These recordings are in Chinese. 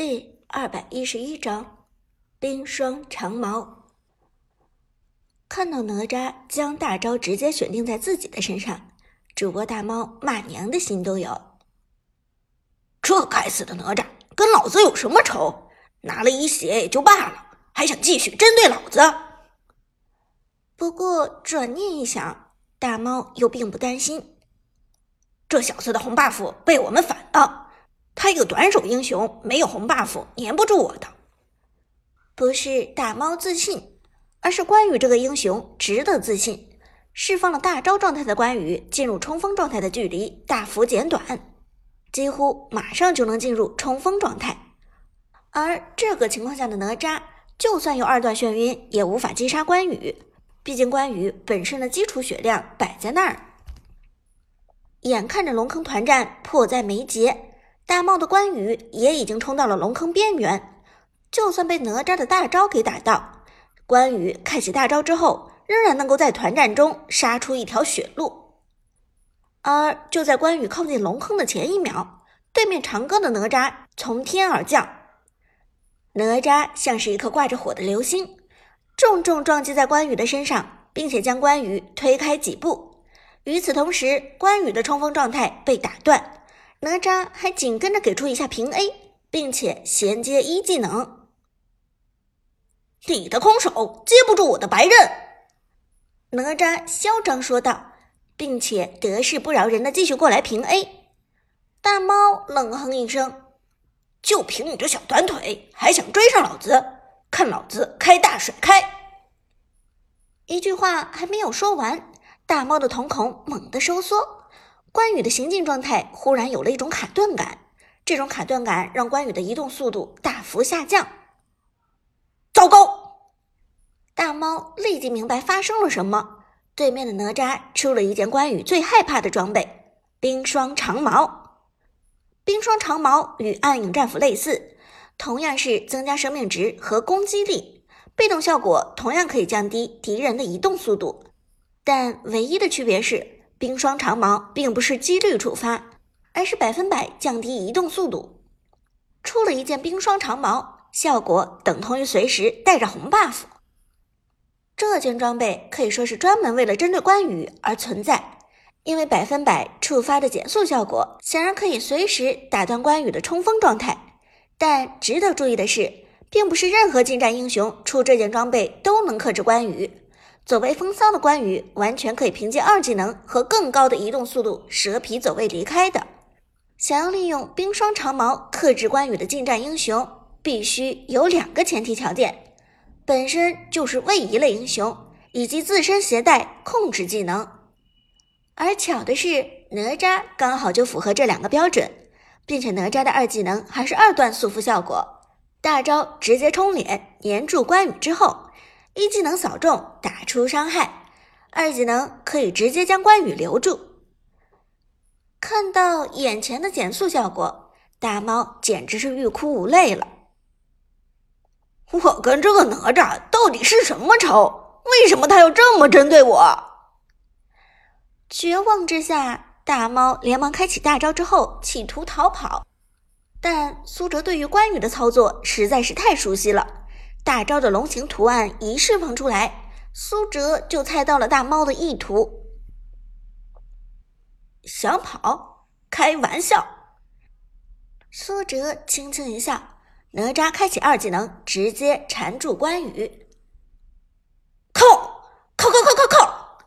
第二百一十一章冰霜长矛。看到哪吒将大招直接选定在自己的身上，主播大猫骂娘的心都有。这该死的哪吒跟老子有什么仇？拿了一血也就罢了，还想继续针对老子？不过转念一想，大猫又并不担心。这小子的红 buff 被我们反了。他一个短手英雄，没有红 buff，粘不住我的。不是大猫自信，而是关羽这个英雄值得自信。释放了大招状态的关羽，进入冲锋状态的距离大幅减短，几乎马上就能进入冲锋状态。而这个情况下的哪吒，就算有二段眩晕，也无法击杀关羽。毕竟关羽本身的基础血量摆在那儿。眼看着龙坑团战迫在眉睫。大帽的关羽也已经冲到了龙坑边缘，就算被哪吒的大招给打到，关羽开启大招之后，仍然能够在团战中杀出一条血路。而就在关羽靠近龙坑的前一秒，对面长歌的哪吒从天而降，哪吒像是一颗挂着火的流星，重重撞击在关羽的身上，并且将关羽推开几步。与此同时，关羽的冲锋状态被打断。哪吒还紧跟着给出一下平 A，并且衔接一技能。你的空手接不住我的白刃，哪吒嚣张说道，并且得势不饶人的继续过来平 A。大猫冷哼一声：“就凭你这小短腿，还想追上老子？看老子开大甩开！”一句话还没有说完，大猫的瞳孔猛地收缩。关羽的行进状态忽然有了一种卡顿感，这种卡顿感让关羽的移动速度大幅下降。糟糕！大猫立即明白发生了什么。对面的哪吒出了一件关羽最害怕的装备——冰霜长矛。冰霜长矛与暗影战斧类似，同样是增加生命值和攻击力，被动效果同样可以降低敌人的移动速度，但唯一的区别是。冰霜长矛并不是几率触发，而是百分百降低移动速度。出了一件冰霜长矛，效果等同于随时带着红 buff。这件装备可以说是专门为了针对关羽而存在，因为百分百触发的减速效果，显然可以随时打断关羽的冲锋状态。但值得注意的是，并不是任何近战英雄出这件装备都能克制关羽。走位风骚的关羽，完全可以凭借二技能和更高的移动速度蛇皮走位离开的。想要利用冰霜长矛克制关羽的近战英雄，必须有两个前提条件：本身就是位移类英雄，以及自身携带控制技能。而巧的是，哪吒刚好就符合这两个标准，并且哪吒的二技能还是二段束缚效果，大招直接冲脸粘住关羽之后。一技能扫中打出伤害，二技能可以直接将关羽留住。看到眼前的减速效果，大猫简直是欲哭无泪了。我跟这个哪吒到底是什么仇？为什么他要这么针对我？绝望之下，大猫连忙开启大招之后，企图逃跑。但苏哲对于关羽的操作实在是太熟悉了。大招的龙形图案一释放出来，苏哲就猜到了大猫的意图。想跑？开玩笑！苏哲轻轻一笑，哪吒开启二技能，直接缠住关羽。靠！靠靠靠靠靠！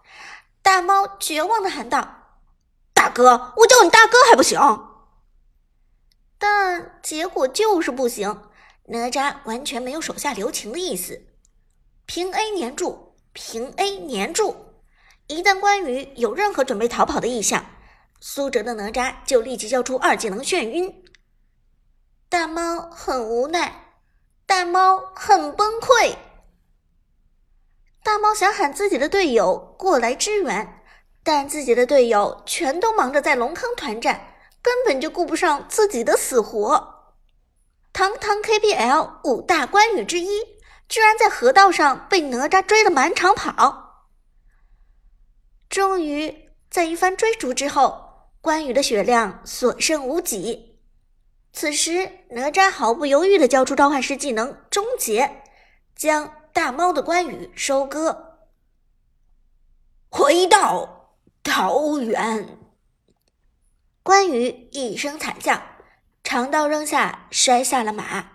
大猫绝望的喊道：“大哥，我叫你大哥还不行？”但结果就是不行。哪吒完全没有手下留情的意思，平 A 粘住，平 A 粘住。一旦关羽有任何准备逃跑的意向，苏哲的哪吒就立即交出二技能眩晕。大猫很无奈，大猫很崩溃。大猫想喊自己的队友过来支援，但自己的队友全都忙着在龙坑团战，根本就顾不上自己的死活。堂堂 KPL 五大关羽之一，居然在河道上被哪吒追得满场跑。终于，在一番追逐之后，关羽的血量所剩无几。此时，哪吒毫不犹豫地交出召唤师技能“终结”，将大猫的关羽收割。回到桃园，关羽一声惨叫，长刀扔下，摔下了马。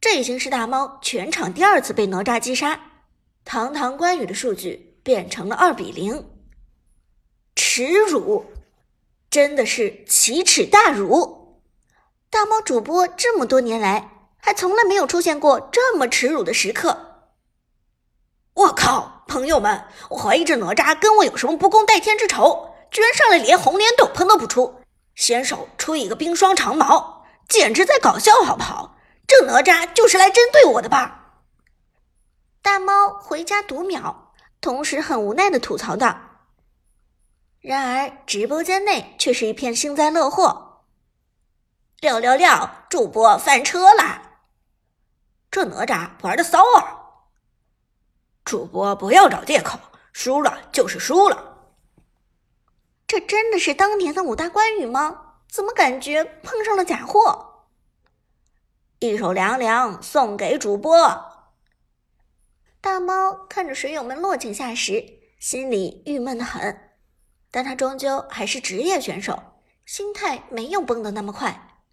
这已经是大猫全场第二次被哪吒击杀。堂堂关羽的数据变成了二比零，耻辱，真的是奇耻大辱！大猫主播这么多年来，还从来没有出现过这么耻辱的时刻。我靠，朋友们，我怀疑这哪吒跟我有什么不共戴天之仇，居然上来连红莲斗篷都不出，先手出一个冰霜长矛，简直在搞笑，好不好？这哪吒就是来针对我的吧？大猫回家读秒，同时很无奈的吐槽道。然而直播间内却是一片幸灾乐祸。六六六，主播翻车了！这哪吒玩的骚啊！主播不要找借口，输了就是输了。这真的是当年的五大关羽吗？怎么感觉碰上了假货？一首凉凉送给主播。大猫看着水友们落井下石，心里郁闷的很。但他终究还是职业选手，心态没有崩得那么快。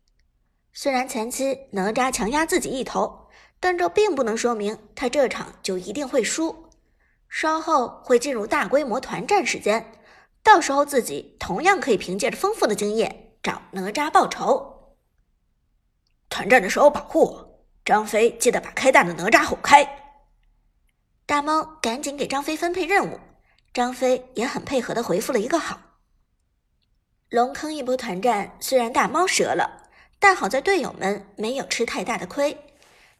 虽然前期哪吒强压自己一头，但这并不能说明他这场就一定会输。稍后会进入大规模团战时间，到时候自己同样可以凭借着丰富的经验找哪吒报仇。团战的时候保护我，张飞记得把开大的哪吒吼开。大猫赶紧给张飞分配任务，张飞也很配合的回复了一个好。龙坑一波团战虽然大猫折了，但好在队友们没有吃太大的亏。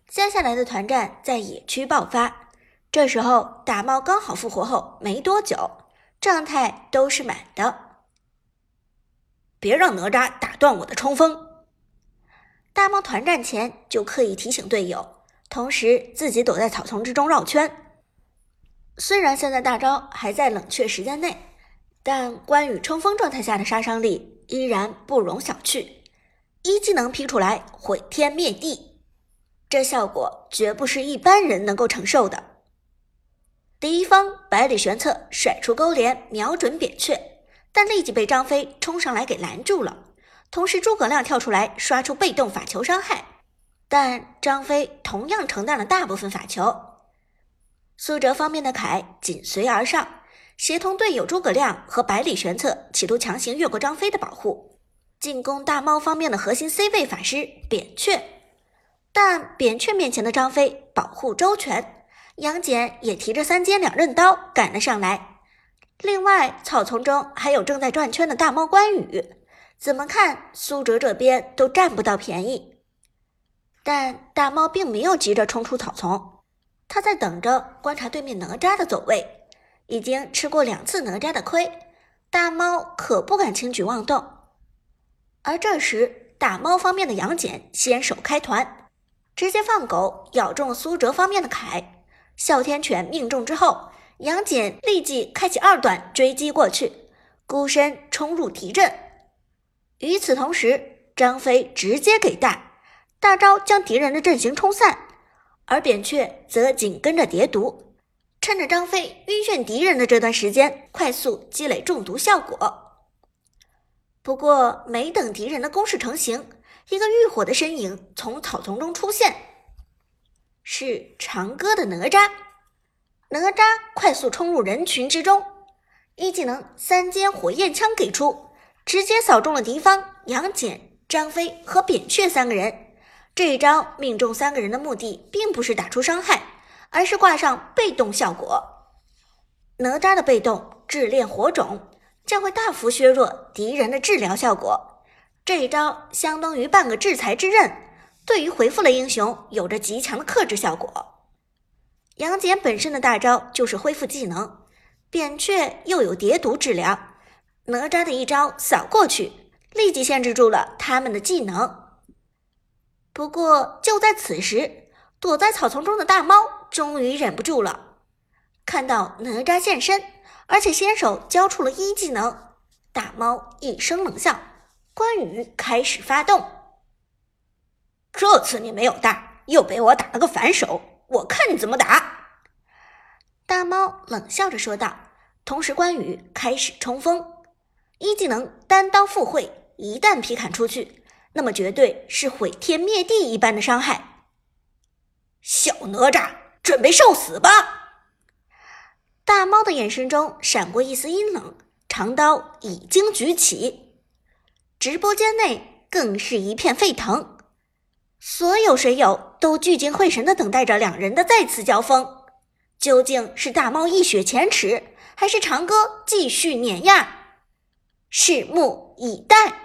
接下来的团战在野区爆发，这时候大猫刚好复活后没多久，状态都是满的。别让哪吒打断我的冲锋！大猫团战前就刻意提醒队友，同时自己躲在草丛之中绕圈。虽然现在大招还在冷却时间内，但关羽冲锋状态下的杀伤力依然不容小觑。一技能劈出来，毁天灭地，这效果绝不是一般人能够承受的。敌方百里玄策甩出钩镰，瞄准扁鹊，但立即被张飞冲上来给拦住了。同时，诸葛亮跳出来刷出被动法球伤害，但张飞同样承担了大部分法球。苏哲方面的凯紧随而上，协同队友诸葛亮和百里玄策，企图强行越过张飞的保护，进攻大猫方面的核心 C 位法师扁鹊。但扁鹊面前的张飞保护周全，杨戬也提着三尖两刃刀赶了上来。另外，草丛中还有正在转圈的大猫关羽，怎么看苏哲这边都占不到便宜。但大猫并没有急着冲出草丛。他在等着观察对面哪吒的走位，已经吃过两次哪吒的亏，大猫可不敢轻举妄动。而这时，大猫方面的杨戬先手开团，直接放狗咬中苏哲方面的凯，哮天犬命中之后，杨戬立即开启二段追击过去，孤身冲入敌阵。与此同时，张飞直接给大大招将敌人的阵型冲散。而扁鹊则紧跟着叠毒，趁着张飞晕眩敌人的这段时间，快速积累中毒效果。不过，没等敌人的攻势成型，一个浴火的身影从草丛中出现，是长歌的哪吒。哪吒快速冲入人群之中，一技能三尖火焰枪给出，直接扫中了敌方杨戬、张飞和扁鹊三个人。这一招命中三个人的目的，并不是打出伤害，而是挂上被动效果。哪吒的被动炙炼火种将会大幅削弱敌人的治疗效果。这一招相当于半个制裁之刃，对于回复类英雄有着极强的克制效果。杨戬本身的大招就是恢复技能，扁鹊又有叠毒治疗，哪吒的一招扫过去，立即限制住了他们的技能。不过，就在此时，躲在草丛中的大猫终于忍不住了。看到哪吒现身，而且先手交出了一技能，大猫一声冷笑，关羽开始发动。这次你没有大，又被我打了个反手，我看你怎么打！大猫冷笑着说道。同时，关羽开始冲锋，一技能单刀赴会，一旦劈砍出去，那么绝对是毁天灭地一般的伤害。小哪吒，准备受死吧！大猫的眼神中闪过一丝阴冷，长刀已经举起，直播间内更是一片沸腾。所有水友都聚精会神的等待着两人的再次交锋。究竟是大猫一雪前耻，还是长歌继续碾压？拭目以待。